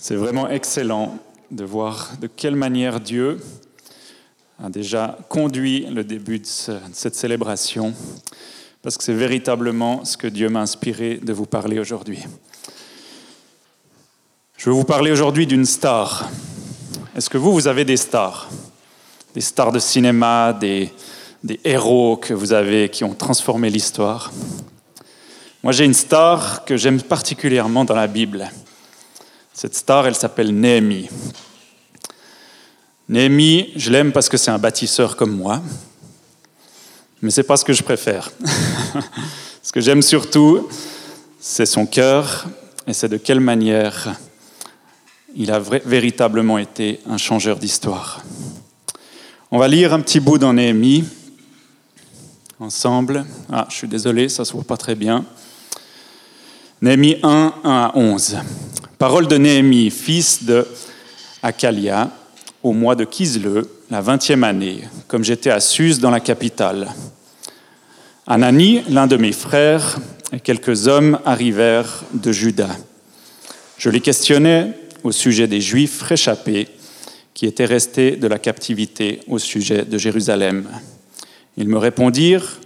C'est vraiment excellent de voir de quelle manière Dieu a déjà conduit le début de cette célébration, parce que c'est véritablement ce que Dieu m'a inspiré de vous parler aujourd'hui. Je veux vous parler aujourd'hui d'une star. Est-ce que vous, vous avez des stars? Des stars de cinéma, des, héros que vous avez qui ont transformé l'histoire? Moi, j'ai une star que j'aime particulièrement dans la Bible. Cette star, elle s'appelle Néhémie. Néhémie, je l'aime parce que c'est un bâtisseur comme moi, mais ce n'est pas ce que je préfère. ce que j'aime surtout, c'est son cœur et c'est de quelle manière il a véritablement été un changeur d'histoire. On va lire un petit bout dans Néhémie ensemble. Ah, je suis désolé, ça ne se voit pas très bien. Néhémie 1, 1 à 11. Parole de Néhémie, fils de Akalia, au mois de Kisle, la vingtième année, comme j'étais à Suse dans la capitale. Anani, l'un de mes frères, et quelques hommes arrivèrent de Juda. Je les questionnais au sujet des Juifs réchappés qui étaient restés de la captivité au sujet de Jérusalem. Ils me répondirent,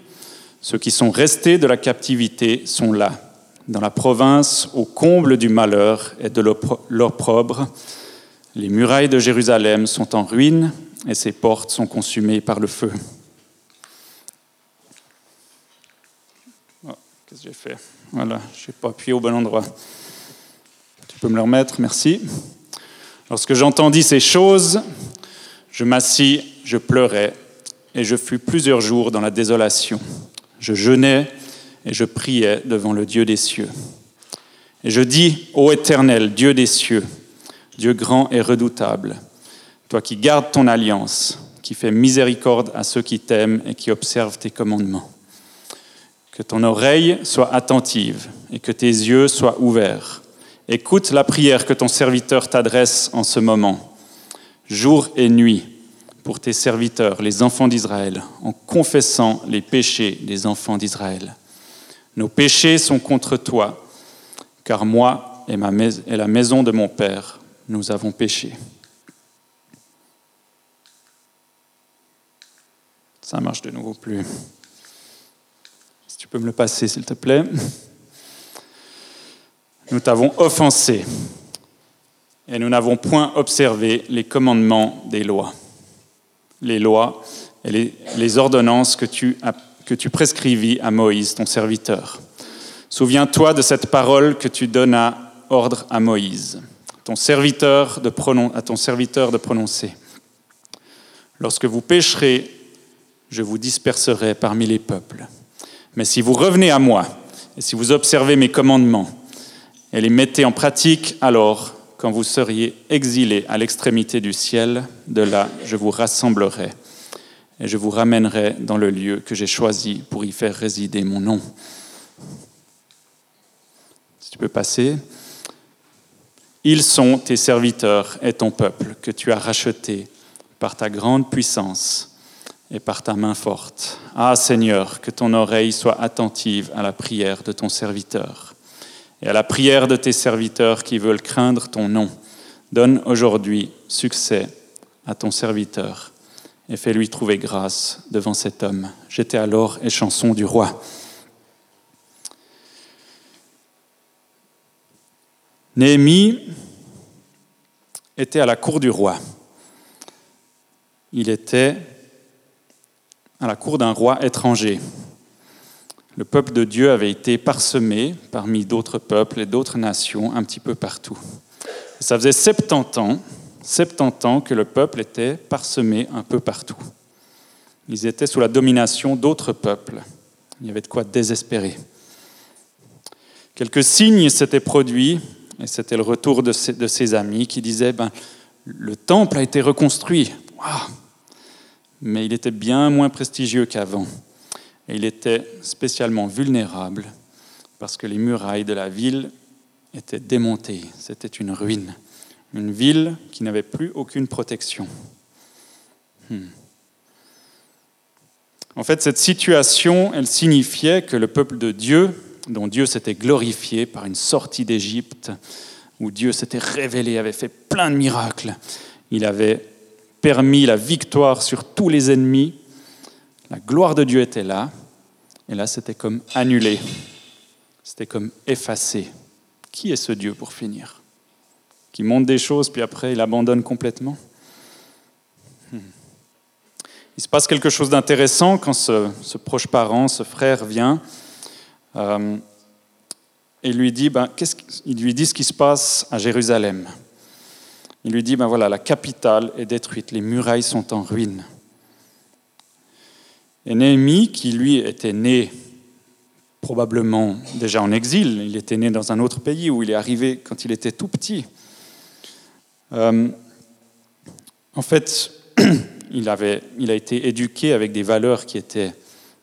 Ceux qui sont restés de la captivité sont là dans la province au comble du malheur et de l'opprobre. Les murailles de Jérusalem sont en ruine et ses portes sont consumées par le feu. Oh, qu'est-ce que j'ai fait? Voilà, je n'ai pas appuyé au bon endroit. Tu peux me le remettre, merci. Lorsque j'entendis ces choses, je m'assis, je pleurais, et je fus plusieurs jours dans la désolation. Je jeûnais et je priais devant le Dieu des cieux. Et je dis, ô Éternel, Dieu des cieux, Dieu grand et redoutable, toi qui gardes ton alliance, qui fais miséricorde à ceux qui t'aiment et qui observent tes commandements. Que ton oreille soit attentive et que tes yeux soient ouverts. Écoute la prière que ton serviteur t'adresse en ce moment, jour et nuit, pour tes serviteurs, les enfants d'Israël, en confessant les péchés des enfants d'Israël. Nos péchés sont contre toi, car moi et, ma et la maison de mon Père, nous avons péché. Ça marche de nouveau plus. Si tu peux me le passer, s'il te plaît. Nous t'avons offensé et nous n'avons point observé les commandements des lois, les lois et les, les ordonnances que tu as que tu prescrivis à Moïse, ton serviteur. Souviens-toi de cette parole que tu donnas ordre à Moïse, ton serviteur de à ton serviteur de prononcer. Lorsque vous pécherez, je vous disperserai parmi les peuples. Mais si vous revenez à moi, et si vous observez mes commandements, et les mettez en pratique, alors, quand vous seriez exilés à l'extrémité du ciel, de là je vous rassemblerai et je vous ramènerai dans le lieu que j'ai choisi pour y faire résider mon nom. Si tu peux passer. Ils sont tes serviteurs et ton peuple que tu as racheté par ta grande puissance et par ta main forte. Ah Seigneur, que ton oreille soit attentive à la prière de ton serviteur et à la prière de tes serviteurs qui veulent craindre ton nom. Donne aujourd'hui succès à ton serviteur et fais-lui trouver grâce devant cet homme. J'étais alors échanson du roi. Néhémie était à la cour du roi. Il était à la cour d'un roi étranger. Le peuple de Dieu avait été parsemé parmi d'autres peuples et d'autres nations un petit peu partout. ça faisait 70 ans 70 ans que le peuple était parsemé un peu partout. Ils étaient sous la domination d'autres peuples. Il y avait de quoi désespérer. Quelques signes s'étaient produits, et c'était le retour de ses, amis qui disaient ben, Le temple a été reconstruit. Mais il était bien moins prestigieux qu'avant. Et il était spécialement vulnérable parce que les murailles de la ville étaient démontées. C'était une ruine une ville qui n'avait plus aucune protection. Hmm. En fait, cette situation, elle signifiait que le peuple de Dieu, dont Dieu s'était glorifié par une sortie d'Égypte, où Dieu s'était révélé, avait fait plein de miracles. Il avait permis la victoire sur tous les ennemis. La gloire de Dieu était là. Et là, c'était comme annulé. C'était comme effacé. Qui est ce Dieu pour finir? Qui montre des choses, puis après, il abandonne complètement hmm. Il se passe quelque chose d'intéressant quand ce, proche parent, ce frère vient euh, et lui dit, ben, il lui dit ce qui se passe à Jérusalem. Il lui dit, ben voilà, la capitale est détruite, les murailles sont en ruine. Et Néhémie, qui lui était né probablement déjà en exil, il était né dans un autre pays où il est arrivé quand il était tout petit. Euh, en fait, il, avait, il a été éduqué avec des valeurs qui étaient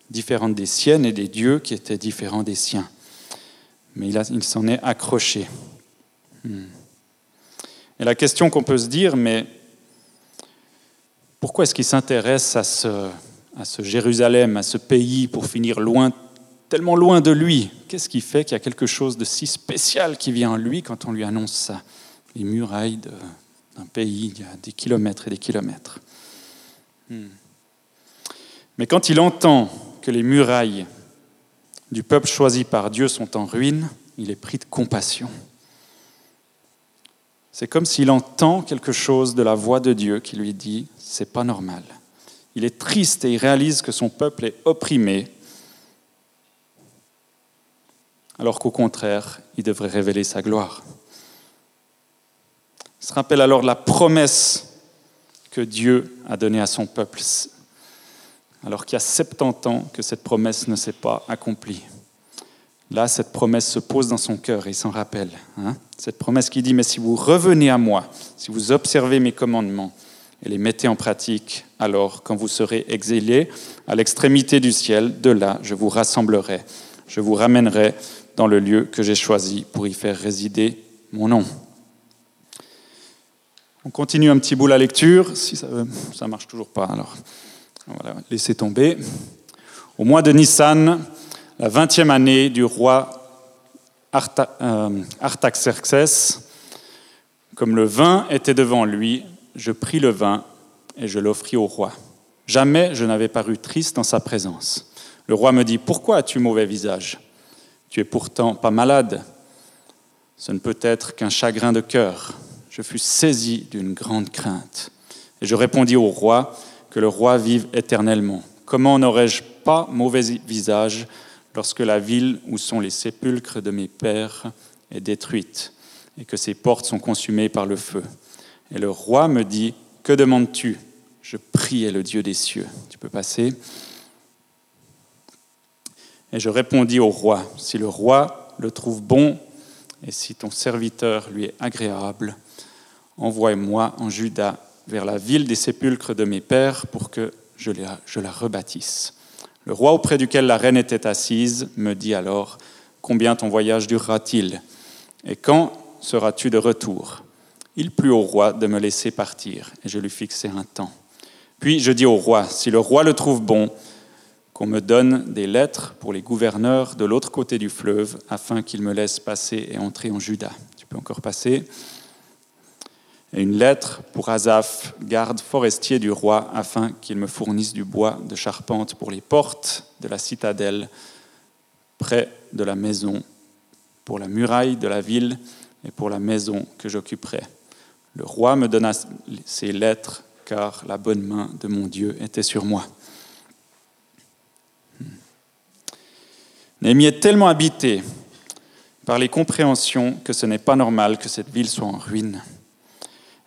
différentes des siennes et des dieux qui étaient différents des siens mais il, s'en est accroché. Hmm. Et la question qu'on peut se dire, mais pourquoi est-ce qu'il s'intéresse à ce, Jérusalem, à ce pays, pour finir loin, tellement loin de lui? Qu'est-ce qui fait qu'il y a quelque chose de si spécial qui vient en lui quand on lui annonce ça? Les murailles d'un pays, il y a des kilomètres et des kilomètres. Hmm. Mais quand il entend que les murailles du peuple choisi par Dieu sont en ruine, il est pris de compassion. C'est comme s'il entend quelque chose de la voix de Dieu qui lui dit c'est pas normal. Il est triste et il réalise que son peuple est opprimé, alors qu'au contraire, il devrait révéler sa gloire. Il se rappelle alors la promesse que Dieu a donnée à son peuple alors qu'il y a 70 ans que cette promesse ne s'est pas accomplie. Là, cette promesse se pose dans son cœur et il s'en rappelle. Hein. cette promesse qui dit, mais si vous revenez à moi, si vous observez mes commandements et les mettez en pratique, alors quand vous serez exilés à l'extrémité du ciel, de là, je vous rassemblerai, je vous ramènerai dans le lieu que j'ai choisi pour y faire résider mon nom. On continue un petit bout la lecture, si ça ne marche toujours pas, alors voilà, laissez tomber. Au mois de Nissan, la vingtième année du roi euh, Artaxerxès, comme le vin était devant lui, je pris le vin et je l'offris au roi. Jamais je n'avais paru triste en sa présence. Le roi me dit, pourquoi as-tu mauvais visage? Tu es pourtant pas malade. Ce ne peut être qu'un chagrin de cœur. Je fus saisi d'une grande crainte. Et je répondis au roi, que le roi vive éternellement. Comment n'aurais-je pas mauvais visage lorsque la ville où sont les sépulcres de mes pères est détruite et que ses portes sont consumées par le feu? Et le roi me dit, Que demandes-tu? Je priais le Dieu des cieux. Tu peux passer. Et je répondis au roi, Si le roi le trouve bon et si ton serviteur lui est agréable, envoie-moi en Juda vers la ville des sépulcres de mes pères pour que je la, rebâtisse. Le roi auprès duquel la reine était assise me dit alors, Combien ton voyage durera-t-il? Et quand seras-tu de retour? Il plut au roi de me laisser partir, et je lui fixai un temps. Puis je dis au roi, si le roi le trouve bon, qu'on me donne des lettres pour les gouverneurs de l'autre côté du fleuve, afin qu'ils me laissent passer et entrer en Juda. Tu peux encore passer et une lettre pour Azaph, garde forestier du roi, afin qu'il me fournisse du bois de charpente pour les portes de la citadelle, près de la maison, pour la muraille de la ville et pour la maison que j'occuperai. Le roi me donna ces lettres, car la bonne main de mon Dieu était sur moi. Hmm. Néhémie est tellement habité par les compréhensions que ce n'est pas normal que cette ville soit en ruine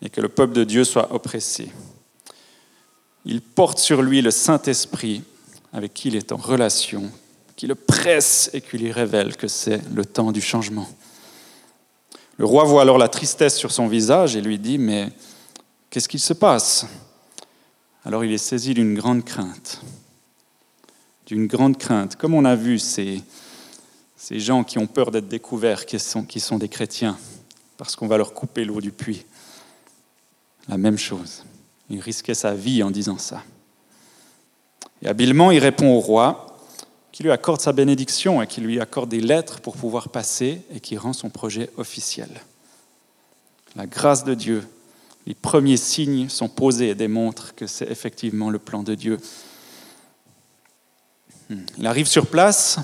et que le peuple de Dieu soit oppressé. Il porte sur lui le Saint-Esprit avec qui il est en relation, qui le presse et qui lui révèle que c'est le temps du changement. Le roi voit alors la tristesse sur son visage et lui dit, mais qu'est-ce qu'il se passe? Alors il est saisi d'une grande crainte, d'une grande crainte. Comme on a vu ces, ces gens qui ont peur d'être découverts, qui sont, qui sont des chrétiens, parce qu'on va leur couper l'eau du puits la même chose. Il risquait sa vie en disant ça. Et habilement, il répond au roi qui lui accorde sa bénédiction et qui lui accorde des lettres pour pouvoir passer et qui rend son projet officiel. la grâce de Dieu, les premiers signes sont posés et démontrent que c'est effectivement le plan de Dieu. Il arrive sur place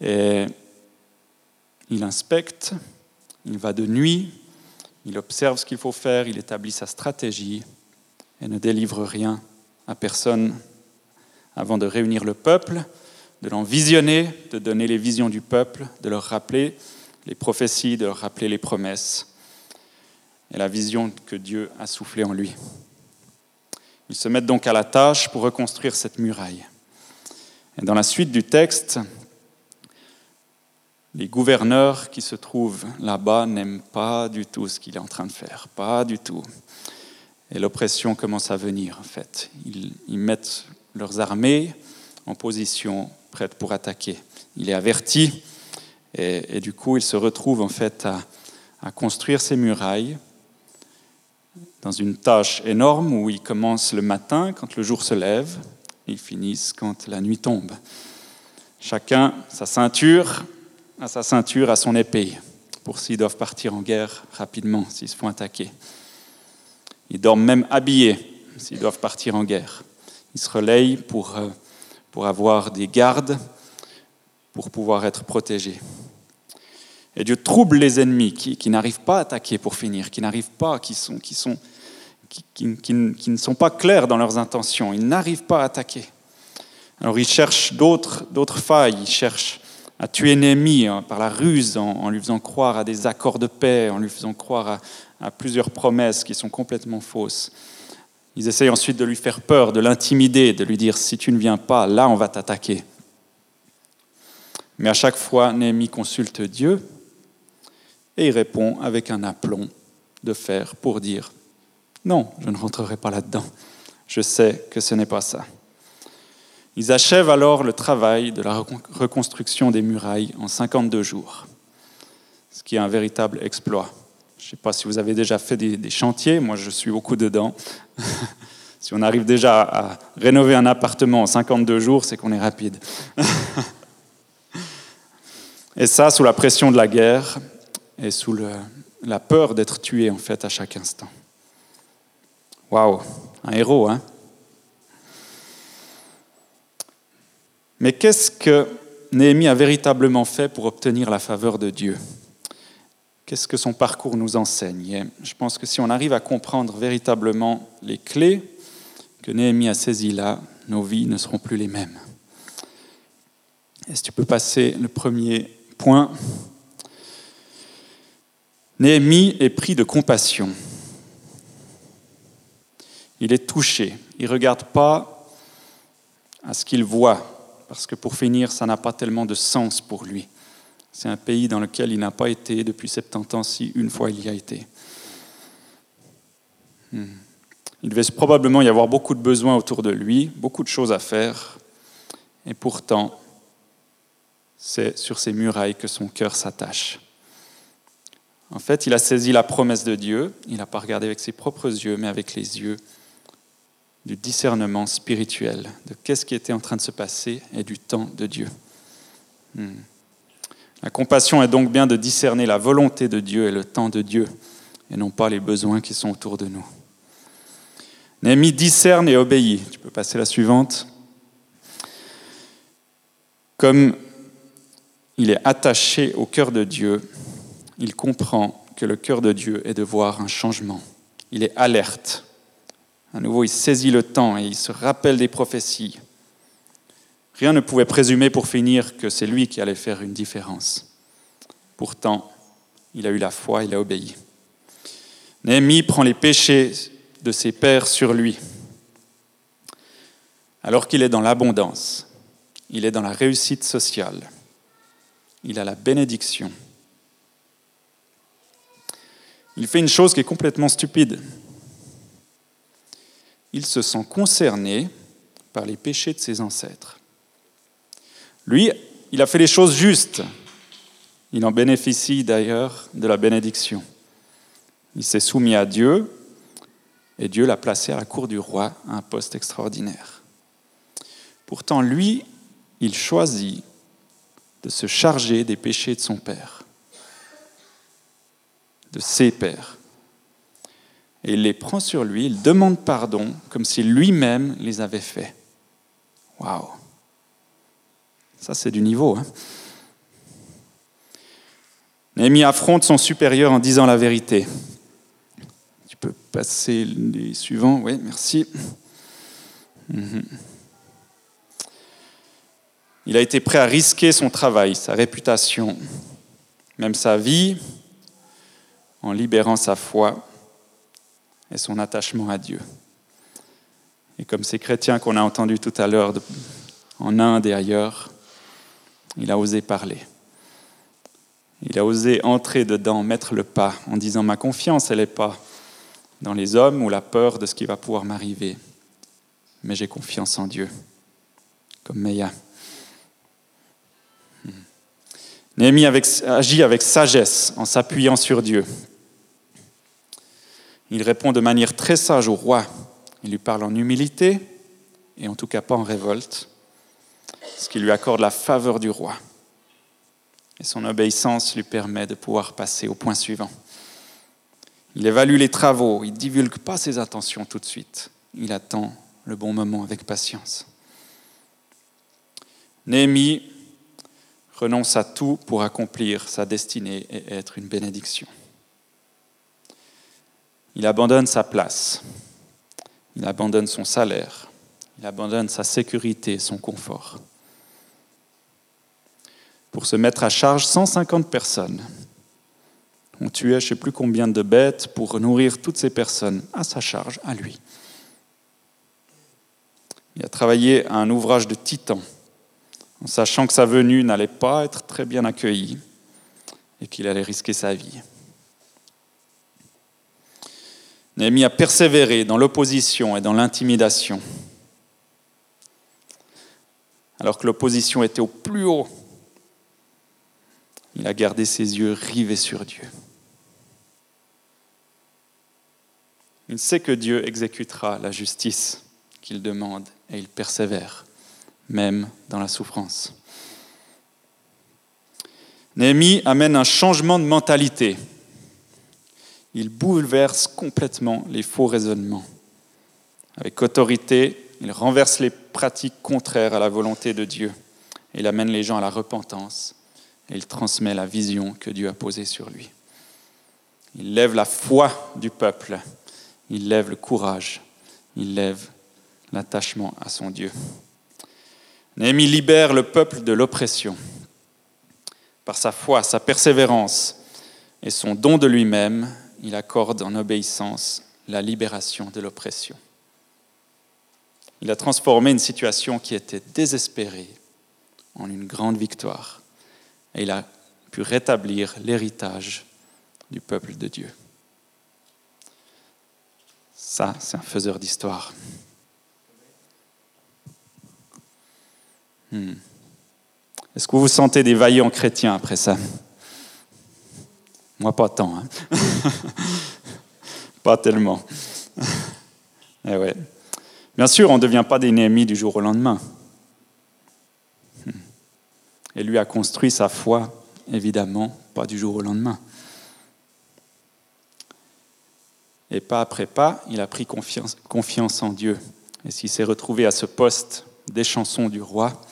et il inspecte, il va de nuit, il observe ce qu'il faut faire, il établit sa stratégie et ne délivre rien à personne avant de réunir le peuple, de l'envisionner, de donner les visions du peuple, de leur rappeler les prophéties, de leur rappeler les promesses et la vision que Dieu a soufflée en lui. Ils se mettent donc à la tâche pour reconstruire cette muraille. Et dans la suite du texte, les gouverneurs qui se trouvent là-bas n'aiment pas du tout ce qu'il est en train de faire, pas du tout. Et l'oppression commence à venir, en fait. Ils, mettent leurs armées en position prête pour attaquer. Il est averti, et, du coup, il se retrouve en fait à, construire ces murailles dans une tâche énorme où ils commencent le matin quand le jour se lève et ils finissent quand la nuit tombe. Chacun sa ceinture, à sa ceinture, à son épée, pour s'ils doivent partir en guerre rapidement, s'ils se font attaquer. Ils dorment même habillés s'ils doivent partir en guerre. Ils se relayent pour, euh, pour avoir des gardes, pour pouvoir être protégés. Et Dieu trouble les ennemis qui, qui n'arrivent pas à attaquer pour finir, qui n'arrivent pas, qui, sont, qui, sont, qui, qui, ne sont pas clairs dans leurs intentions. Ils n'arrivent pas à attaquer. Alors ils cherchent d'autres failles, ils cherchent à tuer Néhémie hein, par la ruse, en, lui faisant croire à des accords de paix, en lui faisant croire à, plusieurs promesses qui sont complètement fausses. Ils essayent ensuite de lui faire peur, de l'intimider, de lui dire si tu ne viens pas, là on va t'attaquer. Mais à chaque fois, Néhémie consulte Dieu et il répond avec un aplomb de fer pour dire non, je ne rentrerai pas là-dedans. Je sais que ce n'est pas ça. Ils achèvent alors le travail de la reconstruction des murailles en 52 jours, ce qui est un véritable exploit. Je ne sais pas si vous avez déjà fait des, chantiers, moi je suis beaucoup dedans. si on arrive déjà à rénover un appartement en 52 jours, c'est qu'on est rapide. et ça, sous la pression de la guerre et sous la peur d'être tué en fait à chaque instant. Waouh, un héros, hein Mais qu'est-ce que Néhémie a véritablement fait pour obtenir la faveur de Dieu? Qu'est-ce que son parcours nous enseigne? Je pense que si on arrive à comprendre véritablement les clés que Néhémie a saisies là, nos vies ne seront plus les mêmes. Est-ce que tu peux passer le premier point? Néhémie est pris de compassion. Il est touché. Il ne regarde pas à ce qu'il voit, parce que pour finir, ça n'a pas tellement de sens pour lui. C'est un pays dans lequel il n'a pas été depuis 70 ans, si une fois il y a été. Hmm. Il devait probablement y avoir beaucoup de besoins autour de lui, beaucoup de choses à faire, et pourtant, c'est sur ces murailles que son cœur s'attache. En fait, il a saisi la promesse de Dieu, il n'a pas regardé avec ses propres yeux, mais avec les yeux du discernement spirituel, de qu'est-ce qui était en train de se passer et du temps de Dieu. Hmm. La compassion est donc bien de discerner la volonté de Dieu et le temps de Dieu, et non pas les besoins qui sont autour de nous. Néhémie discerne et obéit. Tu peux passer la suivante. Comme il est attaché au cœur de Dieu, il comprend que le cœur de Dieu est de voir un changement. Il est alerte à nouveau, il saisit le temps et il se rappelle des prophéties. Rien ne pouvait présumer pour finir que c'est lui qui allait faire une différence. Pourtant, il a eu la foi, il a obéi. Néhémie prend les péchés de ses pères sur lui. Alors qu'il est dans l'abondance, il est dans la réussite sociale, il a la bénédiction. Il fait une chose qui est complètement stupide il se sent concerné par les péchés de ses ancêtres. Lui, il a fait les choses justes. Il en bénéficie d'ailleurs de la bénédiction. Il s'est soumis à Dieu et Dieu l'a placé à la cour du roi à un poste extraordinaire. Pourtant, lui, il choisit de se charger des péchés de son père, de ses pères, et il les prend sur lui, il demande pardon comme si lui-même les avait faits. Waouh Ça, c'est du niveau. Hein affronte son supérieur en disant la vérité. Tu peux passer les suivants, oui, merci. Mhm. Il a été prêt à risquer son travail, sa réputation, même sa vie, en libérant sa foi et son attachement à Dieu. Et comme ces chrétiens qu'on a entendus tout à l'heure en Inde et ailleurs, il a osé parler. Il a osé entrer dedans, mettre le pas, en disant ma confiance, elle n'est pas dans les hommes ou la peur de ce qui va pouvoir m'arriver, mais j'ai confiance en Dieu, comme Meya. Hmm. Néhémie agit avec sagesse en s'appuyant sur Dieu. Il répond de manière très sage au roi. Il lui parle en humilité et en tout cas pas en révolte, ce qui lui accorde la faveur du roi. Et son obéissance lui permet de pouvoir passer au point suivant. Il évalue les travaux, il ne divulgue pas ses intentions tout de suite. Il attend le bon moment avec patience. Néhémie renonce à tout pour accomplir sa destinée et être une bénédiction. Il abandonne sa place, il abandonne son salaire, il abandonne sa sécurité, son confort, pour se mettre à charge 150 personnes. On tuait je ne sais plus combien de bêtes pour nourrir toutes ces personnes à sa charge, à lui. Il a travaillé à un ouvrage de titan, en sachant que sa venue n'allait pas être très bien accueillie et qu'il allait risquer sa vie. Néhémie a persévéré dans l'opposition et dans l'intimidation. Alors que l'opposition était au plus haut, il a gardé ses yeux rivés sur Dieu. Il sait que Dieu exécutera la justice qu'il demande et il persévère, même dans la souffrance. Néhémie amène un changement de mentalité il bouleverse complètement les faux raisonnements. Avec autorité, il renverse les pratiques contraires à la volonté de Dieu. Il amène les gens à la repentance et il transmet la vision que Dieu a posée sur lui. Il lève la foi du peuple, il lève le courage, il lève l'attachement à son Dieu. Néhémie libère le peuple de l'oppression. Par sa foi, sa persévérance et son don de lui-même, il accorde en obéissance la libération de l'oppression. Il a transformé une situation qui était désespérée en une grande victoire. Et il a pu rétablir l'héritage du peuple de Dieu. Ça, c'est un faiseur d'histoire. Hmm. Est-ce que vous vous sentez des vaillants chrétiens après ça? Moi, pas tant. Hein. pas tellement. Eh ouais. Bien sûr, on ne devient pas des Néhémies du jour au lendemain. Et lui a construit sa foi, évidemment, pas du jour au lendemain. Et pas après pas, il a pris confiance, confiance en Dieu. Et s'il s'est retrouvé à ce poste des chansons du roi,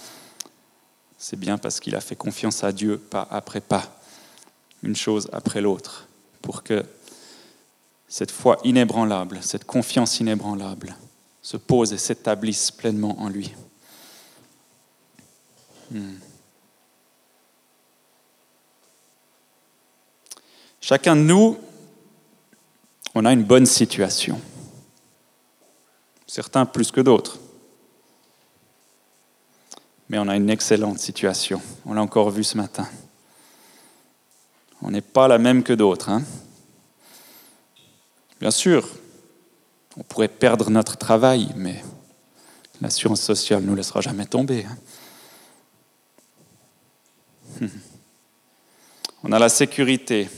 c'est bien parce qu'il a fait confiance à Dieu, pas après pas une chose après l'autre, pour que cette foi inébranlable, cette confiance inébranlable se pose et s'établisse pleinement en lui. Hmm. Chacun de nous, on a une bonne situation. Certains plus que d'autres. Mais on a une excellente situation. On l'a encore vu ce matin. On n'est pas la même que d'autres. Hein. Bien sûr, on pourrait perdre notre travail, mais l'assurance sociale ne nous laissera jamais tomber. Hein. On a la sécurité.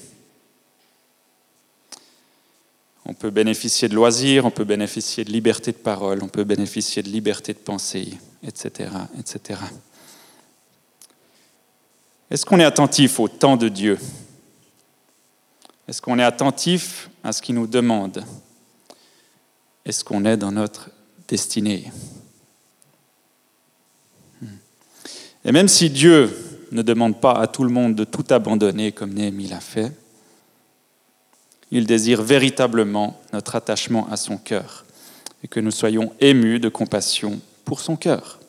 On peut bénéficier de loisirs, on peut bénéficier de liberté de parole, on peut bénéficier de liberté de pensée, etc. etc. Est-ce qu'on est attentif au temps de Dieu? Est-ce qu'on est attentif à ce qu'il nous demande? Est-ce qu'on est dans notre destinée? Et même si Dieu ne demande pas à tout le monde de tout abandonner comme Néhémie l'a fait, il désire véritablement notre attachement à son cœur et que nous soyons émus de compassion pour son cœur.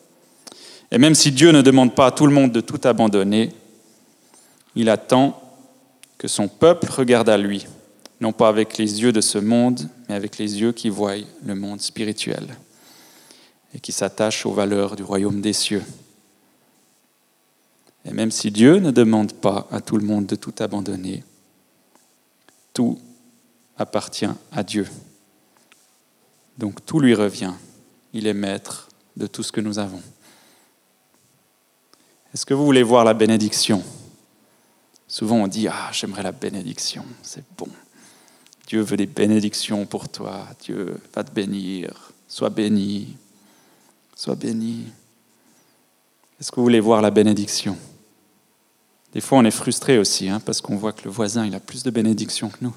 Et même si Dieu ne demande pas à tout le monde de tout abandonner, il attend que son peuple regarde à lui, non pas avec les yeux de ce monde, mais avec les yeux qui voient le monde spirituel et qui s'attachent aux valeurs du royaume des cieux. Et même si Dieu ne demande pas à tout le monde de tout abandonner, tout appartient à Dieu. Donc tout lui revient. Il est maître de tout ce que nous avons. Est-ce que vous voulez voir la bénédiction? Souvent on dit, ah, j'aimerais la bénédiction, c'est bon. Dieu veut des bénédictions pour toi, Dieu va te bénir, sois béni, sois béni. Est-ce que vous voulez voir la bénédiction? Des fois on est frustré aussi, hein, parce qu'on voit que le voisin, il a plus de bénédictions que nous.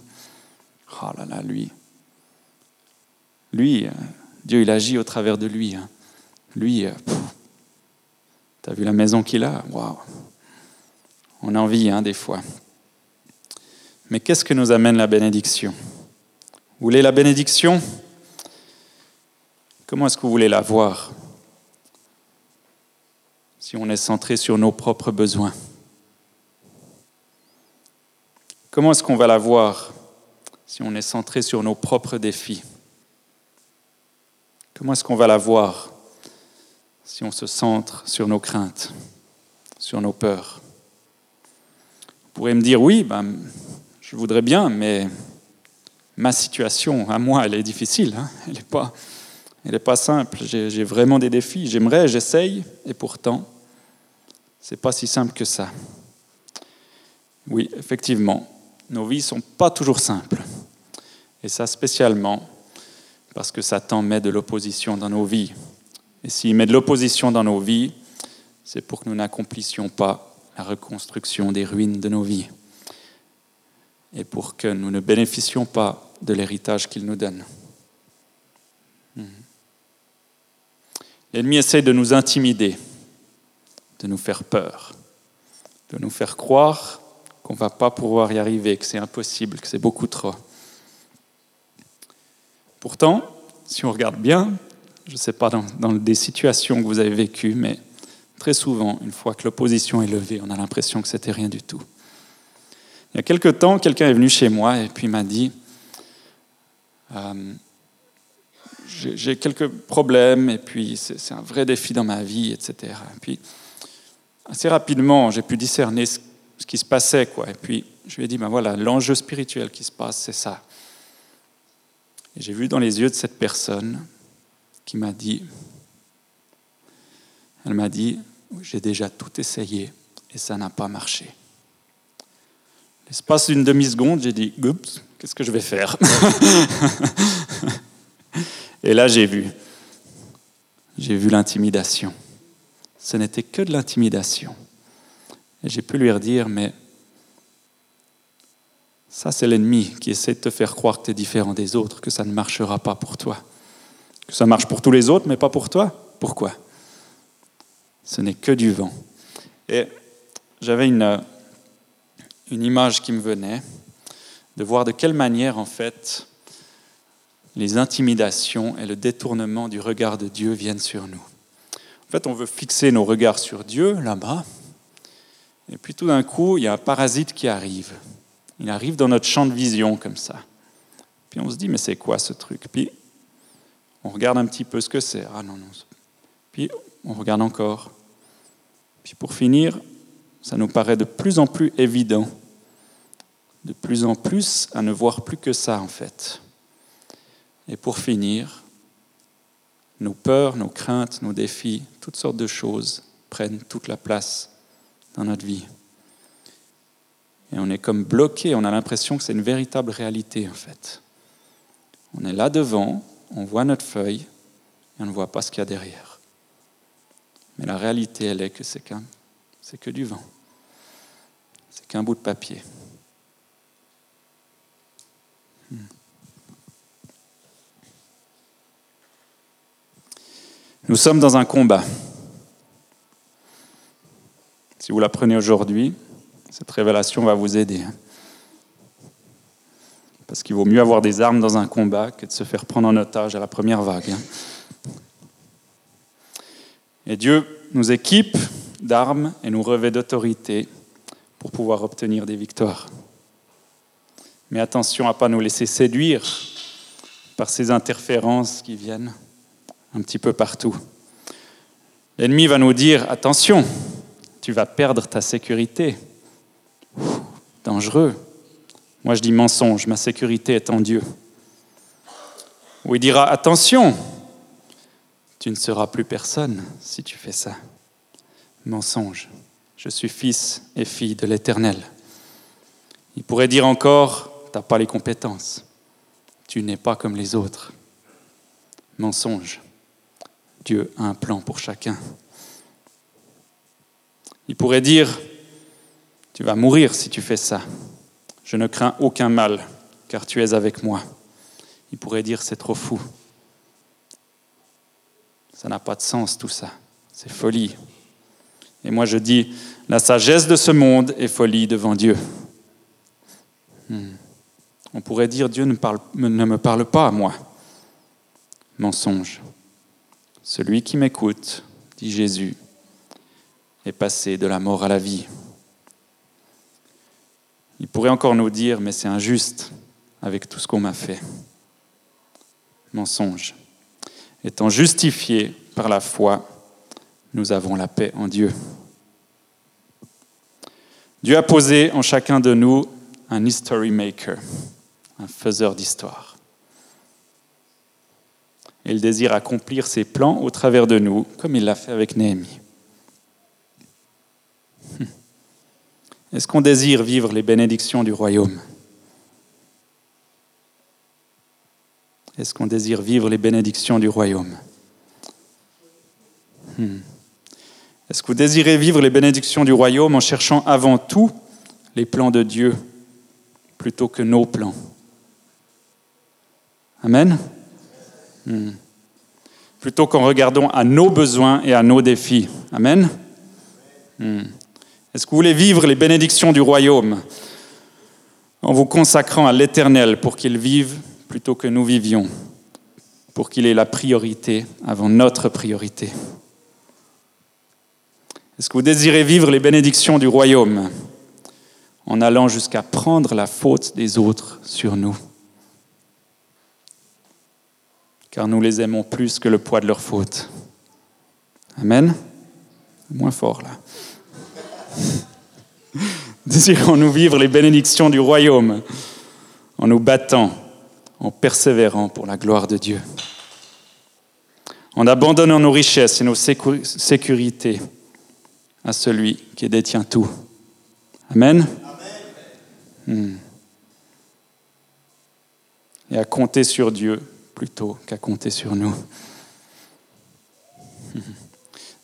Oh là là, lui. Lui, euh, Dieu, il agit au travers de lui. Hein. Lui, euh, tu as vu la maison qu'il a? Waouh On a envie, hein, des fois. Mais qu'est-ce que nous amène la bénédiction? Vous voulez la bénédiction? Comment est-ce que vous voulez la voir? Si on est centré sur nos propres besoins. Comment est-ce qu'on va la voir? Si on est centré sur nos propres défis. Comment est-ce qu'on va la voir? Si on se centre sur nos craintes, sur nos peurs pourrez me dire, oui, ben, je voudrais bien, mais ma situation à moi, elle est difficile, hein. elle n'est pas, pas simple, j'ai vraiment des défis, j'aimerais, j'essaye, et pourtant, c'est pas si simple que ça. Oui, effectivement, nos vies ne sont pas toujours simples. Et ça spécialement parce que Satan met de l'opposition dans nos vies. Et s'il met de l'opposition dans nos vies, c'est pour que nous n'accomplissions pas la reconstruction des ruines de nos vies. Et pour que nous ne bénéficions pas de l'héritage qu'il nous donne. Hmm. L'ennemi essaie de nous intimider, de nous faire peur, de nous faire croire qu'on ne va pas pouvoir y arriver, que c'est impossible, que c'est beaucoup trop. Pourtant, si on regarde bien, je ne sais pas dans, des situations que vous avez vécues, mais très souvent, une fois que l'opposition est levée, on a l'impression que c'était rien du tout. Il y a quelque temps, quelqu'un est venu chez moi et puis m'a dit euh, J'ai quelques problèmes et puis c'est un vrai défi dans ma vie, etc. Et puis, assez rapidement, j'ai pu discerner ce, qui se passait. Quoi. Et puis, je lui ai dit ben voilà, l'enjeu spirituel qui se passe, c'est ça. Et j'ai vu dans les yeux de cette personne qui m'a dit, elle m'a dit, j'ai déjà tout essayé et ça n'a pas marché. L'espace d'une demi-seconde, j'ai dit, oups, qu'est-ce que je vais faire? Et là, j'ai vu. J'ai vu l'intimidation. Ce n'était que de l'intimidation. Et j'ai pu lui redire, mais ça, c'est l'ennemi qui essaie de te faire croire que tu es différent des autres, que ça ne marchera pas pour toi. Que ça marche pour tous les autres, mais pas pour toi. Pourquoi? Ce n'est que du vent. Et j'avais une, une image qui me venait de voir de quelle manière, en fait, les intimidations et le détournement du regard de Dieu viennent sur nous. En fait, on veut fixer nos regards sur Dieu, là-bas, et puis tout d'un coup, il y a un parasite qui arrive il arrive dans notre champ de vision comme ça. Puis on se dit, mais c'est quoi ce truc? Puis on regarde un petit peu ce que c'est. Ah non, non. Puis on regarde encore. Puis pour finir, ça nous paraît de plus en plus évident, de plus en plus à ne voir plus que ça en fait. Et pour finir, nos peurs, nos craintes, nos défis, toutes sortes de choses prennent toute la place dans notre vie. Et on est comme bloqué, on a l'impression que c'est une véritable réalité en fait. On est là devant, on voit notre feuille et on ne voit pas ce qu'il y a derrière. Mais la réalité, elle est que c'est qu'un, c'est que du vent. C'est qu'un bout de papier. Hmm. Nous sommes dans un combat. Si vous l'apprenez aujourd'hui, cette révélation va vous aider. Parce qu'il vaut mieux avoir des armes dans un combat que de se faire prendre en otage à la première vague. Et Dieu nous équipe d'armes et nous revêt d'autorité pour pouvoir obtenir des victoires. Mais attention à ne pas nous laisser séduire par ces interférences qui viennent un petit peu partout. L'ennemi va nous dire, attention, tu vas perdre ta sécurité. dangereux. Moi je dis mensonge, ma sécurité est en Dieu. Ou il dira, attention, tu ne seras plus personne si tu fais ça. Mensonge, je suis fils et fille de l'Éternel. Il pourrait dire encore, tu n'as pas les compétences, tu n'es pas comme les autres. Mensonge, Dieu a un plan pour chacun. Il pourrait dire, tu vas mourir si tu fais ça. Je ne crains aucun mal, car tu es avec moi. Il pourrait dire, c'est trop fou. Ça n'a pas de sens tout ça. C'est folie. Et moi je dis, la sagesse de ce monde est folie devant Dieu. Hmm. On pourrait dire, Dieu ne, ne me parle pas à moi. Mensonge. Celui qui m'écoute, dit Jésus, est passé de la mort à la vie. Il pourrait encore nous dire, mais c'est injuste avec tout ce qu'on m'a fait. Mensonge. Étant justifié par la foi, nous avons la paix en Dieu. Dieu a posé en chacun de nous un history maker, un faiseur d'histoire il désire accomplir ses plans au travers de nous, comme il l'a fait avec Néhémie. Hmm. Est-ce qu'on désire vivre les bénédictions du royaume? Est-ce qu'on désire vivre les bénédictions du royaume hmm. Est-ce que vous désirez vivre les bénédictions du royaume en cherchant avant tout les plans de Dieu plutôt que nos plans Amen Hmm. Plutôt qu'en regardant à nos besoins et à nos défis. Amen. Hmm. Est-ce que vous voulez vivre les bénédictions du royaume en vous consacrant à l'Éternel pour qu'il vive plutôt que nous vivions, pour qu'il ait la priorité avant notre priorité Est-ce que vous désirez vivre les bénédictions du royaume en allant jusqu'à prendre la faute des autres sur nous? Car nous les aimons plus que le poids de leur faute. Amen. Moins fort là. Désirons-nous vivre les bénédictions du royaume en nous battant, en persévérant pour la gloire de Dieu, en abandonnant nos richesses et nos sécurités à celui qui détient tout. Amen. Hmm. Et à compter sur Dieu plutôt qu'à compter sur nous.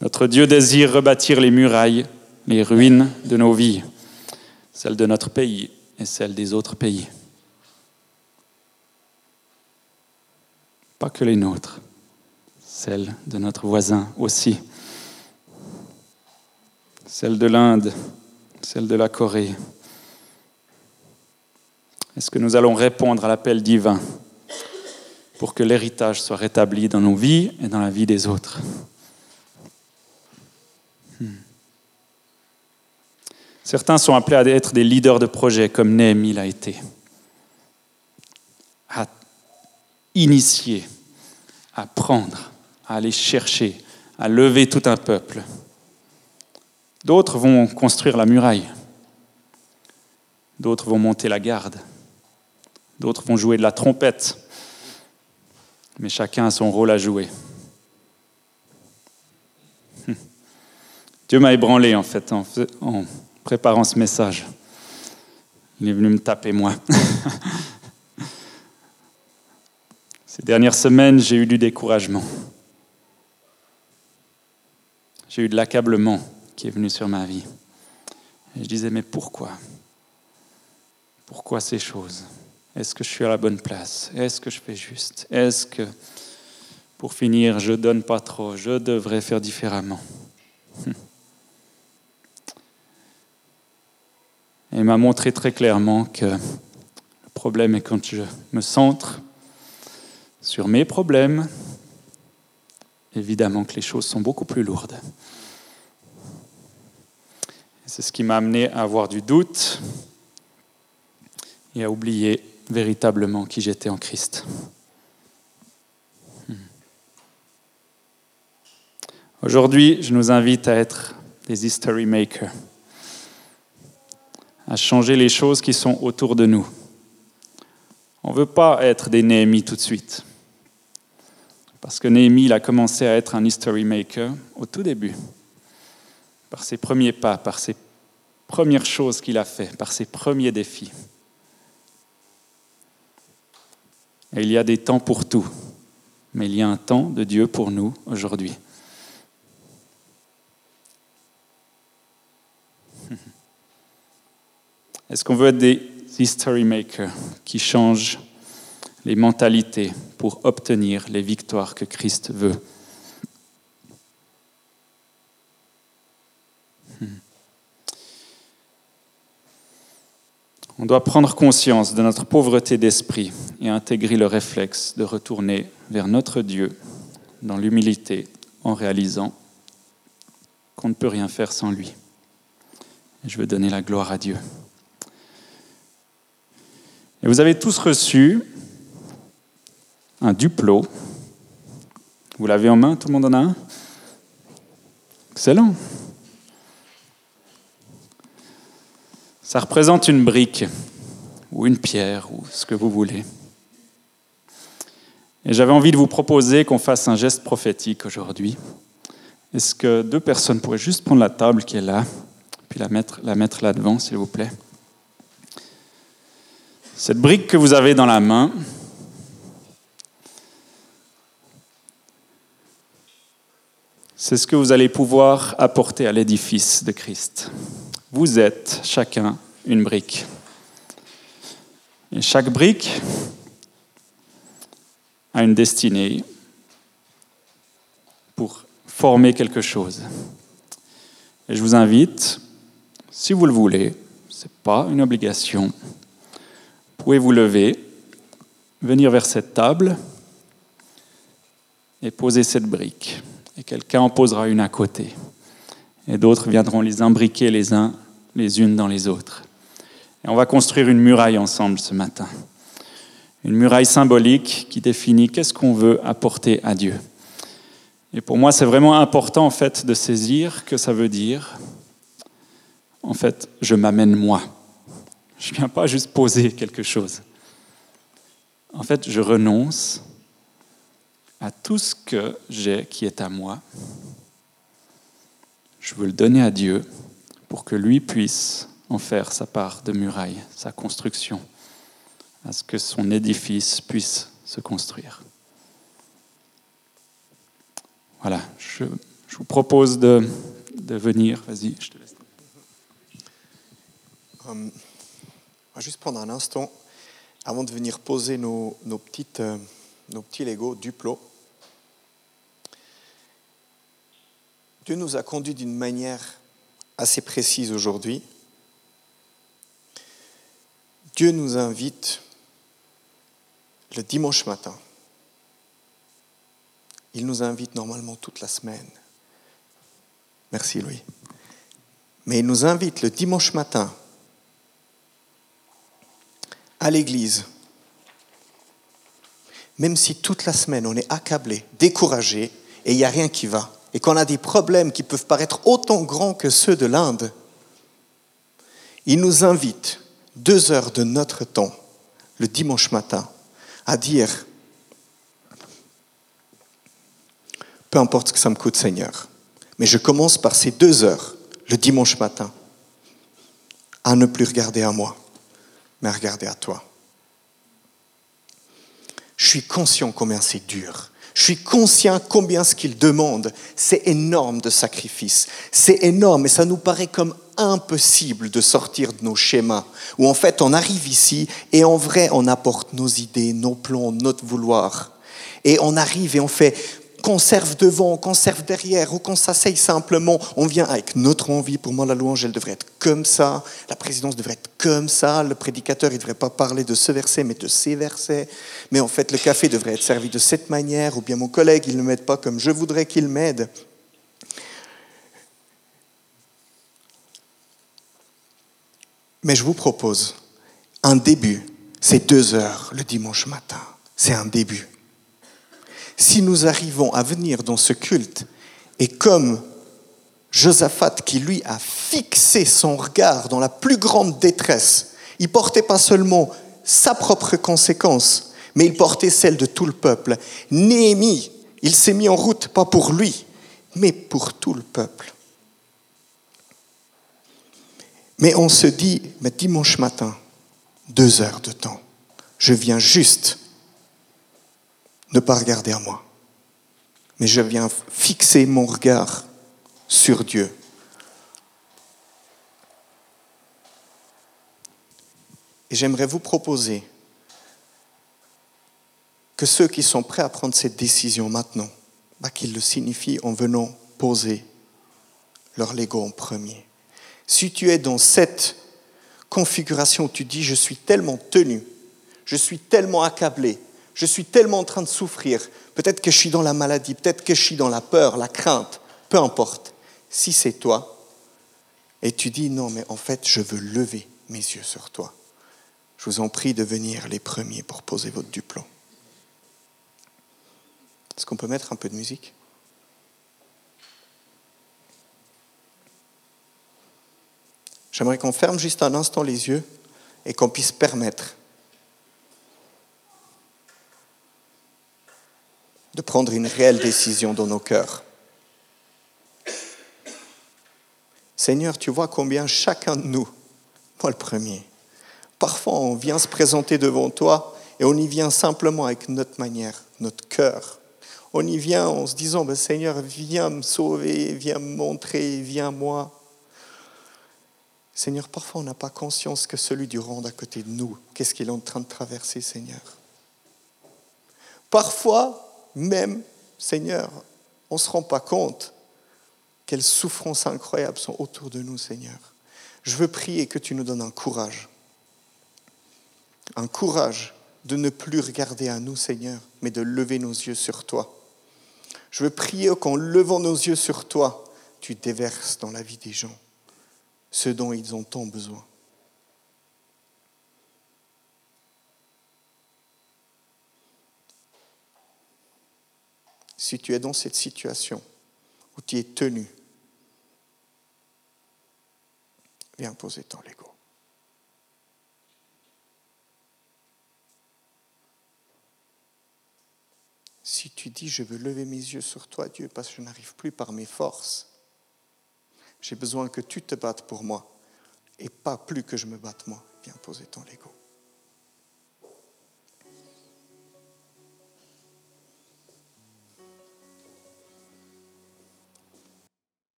Notre Dieu désire rebâtir les murailles, les ruines de nos vies, celles de notre pays et celles des autres pays. Pas que les nôtres, celles de notre voisin aussi, celles de l'Inde, celles de la Corée. Est-ce que nous allons répondre à l'appel divin pour que l'héritage soit rétabli dans nos vies et dans la vie des autres? Hmm. Certains sont appelés à être des leaders de projet, comme Néhémie l'a été, à initier, à prendre, à aller chercher, à lever tout un peuple. D'autres vont construire la muraille, d'autres vont monter la garde, d'autres vont jouer de la trompette, mais chacun a son rôle à jouer. Dieu m'a ébranlé en fait en, préparant ce message. Il est venu me taper moi. Ces dernières semaines, j'ai eu du découragement. J'ai eu de l'accablement qui est venu sur ma vie. Je disais, mais pourquoi? Pourquoi ces choses? Est-ce que je suis à la bonne place? Est-ce que je fais juste? Est-ce que... Pour finir, je donne pas trop, je devrais faire différemment? Et il m'a montré très clairement que le problème est quand je me centre sur mes problèmes, évidemment que les choses sont beaucoup plus lourdes. C'est ce qui m'a amené à avoir du doute et à oublier véritablement qui j'étais en Christ. Hmm. Aujourd'hui, je nous invite à être des history makers, à changer les choses qui sont autour de nous. On ne veut pas être des Néhémies tout de suite, parce que Néhémie a commencé à être un history maker au tout début, par ses premiers pas, par ses premières choses qu'il a fait, par ses premiers défis. Et il y a des temps pour tout, mais il y a un temps de Dieu pour nous aujourd'hui. Est-ce qu'on veut être des history makers qui changent les mentalités pour obtenir les victoires que Christ veut On doit prendre conscience de notre pauvreté d'esprit et intégrer le réflexe de retourner vers notre Dieu dans l'humilité en réalisant qu'on ne peut rien faire sans lui. je veux donner la gloire à Dieu. Et vous avez tous reçu un duplo. Vous l'avez en main, tout le monde en a un? Excellent. Ça représente une brique ou une pierre ou ce que vous voulez. Et j'avais envie de vous proposer qu'on fasse un geste prophétique aujourd'hui. Est-ce que deux personnes pourraient juste prendre la table qui est là, puis la mettre, la mettre là devant, s'il vous plaît? Cette brique que vous avez dans la main, c'est ce que vous allez pouvoir apporter à l'édifice de Christ. Vous êtes chacun une brique. Et chaque brique a une destinée pour former quelque chose. Et je vous invite, si vous le voulez, ce n'est pas une obligation, vous pouvez vous lever, venir vers cette table et poser cette brique. Et quelqu'un en posera une à côté. Et d'autres viendront les imbriquer les uns les unes dans les autres. Et on va construire une muraille ensemble ce matin. Une muraille symbolique qui définit qu'est-ce qu'on veut apporter à Dieu. Et pour moi, c'est vraiment important en fait de saisir que ça veut dire en fait, je m'amène moi. Je ne viens pas juste poser quelque chose. En fait, je renonce à tout ce que j'ai qui est à moi. Je veux le donner à Dieu pour que lui puisse en faire sa part de muraille, sa construction, à ce que son édifice puisse se construire. Voilà, je, vous propose de, venir. Vas-y, je te laisse. Euh, on va juste prendre un instant avant de venir poser nos, petites, euh, nos petits Lego Duplo. Dieu nous a conduits d'une manière assez précise aujourd'hui. Dieu nous invite le dimanche matin. Il nous invite normalement toute la semaine. Merci Louis. Mais il nous invite le dimanche matin à l'église. Même si toute la semaine on est accablé, découragé et il n'y a rien qui va et qu'on a des problèmes qui peuvent paraître autant grands que ceux de l'Inde, il nous invite deux heures de notre temps, le dimanche matin, à dire, peu importe ce que ça me coûte Seigneur, mais je commence par ces deux heures, le dimanche matin, à ne plus regarder à moi, mais à regarder à toi. Je suis conscient combien c'est dur je suis conscient combien ce qu'il demande, c'est énorme de sacrifice. C'est énorme et ça nous paraît comme impossible de sortir de nos schémas, où en fait on arrive ici et en vrai on apporte nos idées, nos plans, notre vouloir. Et on arrive et on fait conserve devant, conserve derrière, ou qu'on s'asseye simplement, on vient avec notre envie. Pour moi, la louange, elle devrait être comme ça, la présidence devrait être comme ça, le prédicateur, il ne devrait pas parler de ce verset, mais de ces versets. Mais en fait, le café devrait être servi de cette manière, ou bien mon collègue, il ne m'aide pas comme je voudrais qu'il m'aide. Mais je vous propose un début, c'est deux heures le dimanche matin, c'est un début si nous arrivons à venir dans ce culte et comme Josaphat qui lui a fixé son regard dans la plus grande détresse, il portait pas seulement sa propre conséquence, mais il portait celle de tout le peuple. Néhémie, il s'est mis en route pas pour lui, mais pour tout le peuple. Mais on se dit, mais dimanche matin, deux heures de temps, je viens juste ne pas regarder à moi, mais je viens fixer mon regard sur Dieu. Et j'aimerais vous proposer que ceux qui sont prêts à prendre cette décision maintenant, bah, qu'ils le signifient en venant poser leur Lego en premier. Si tu es dans cette configuration où tu dis je suis tellement tenu, je suis tellement accablé, je suis tellement en train de souffrir, peut-être que je suis dans la maladie, peut-être que je suis dans la peur, la crainte, peu importe. Si c'est toi, et tu dis non, mais en fait, je veux lever mes yeux sur toi, je vous en prie de venir les premiers pour poser votre diplôme. Est-ce qu'on peut mettre un peu de musique? J'aimerais qu'on ferme juste un instant les yeux et qu'on puisse permettre de prendre une réelle décision dans nos cœurs. Seigneur, tu vois combien chacun de nous, moi le premier, parfois on vient se présenter devant toi et on y vient simplement avec notre manière, notre cœur. On y vient en se disant, ben, Seigneur, viens me sauver, viens me montrer, viens moi. Seigneur, parfois on n'a pas conscience que celui du rond à côté de nous, qu'est-ce qu'il est en train de traverser, Seigneur. Parfois, même, Seigneur, on ne se rend pas compte quelles souffrances incroyables sont autour de nous, Seigneur. Je veux prier que tu nous donnes un courage. Un courage de ne plus regarder à nous, Seigneur, mais de lever nos yeux sur toi. Je veux prier qu'en levant nos yeux sur toi, tu déverses dans la vie des gens ce dont ils ont tant besoin. Si tu es dans cette situation où tu es tenu, viens poser ton Lego. Si tu dis, je veux lever mes yeux sur toi, Dieu, parce que je n'arrive plus par mes forces, j'ai besoin que tu te battes pour moi et pas plus que je me batte moi, viens poser ton Lego.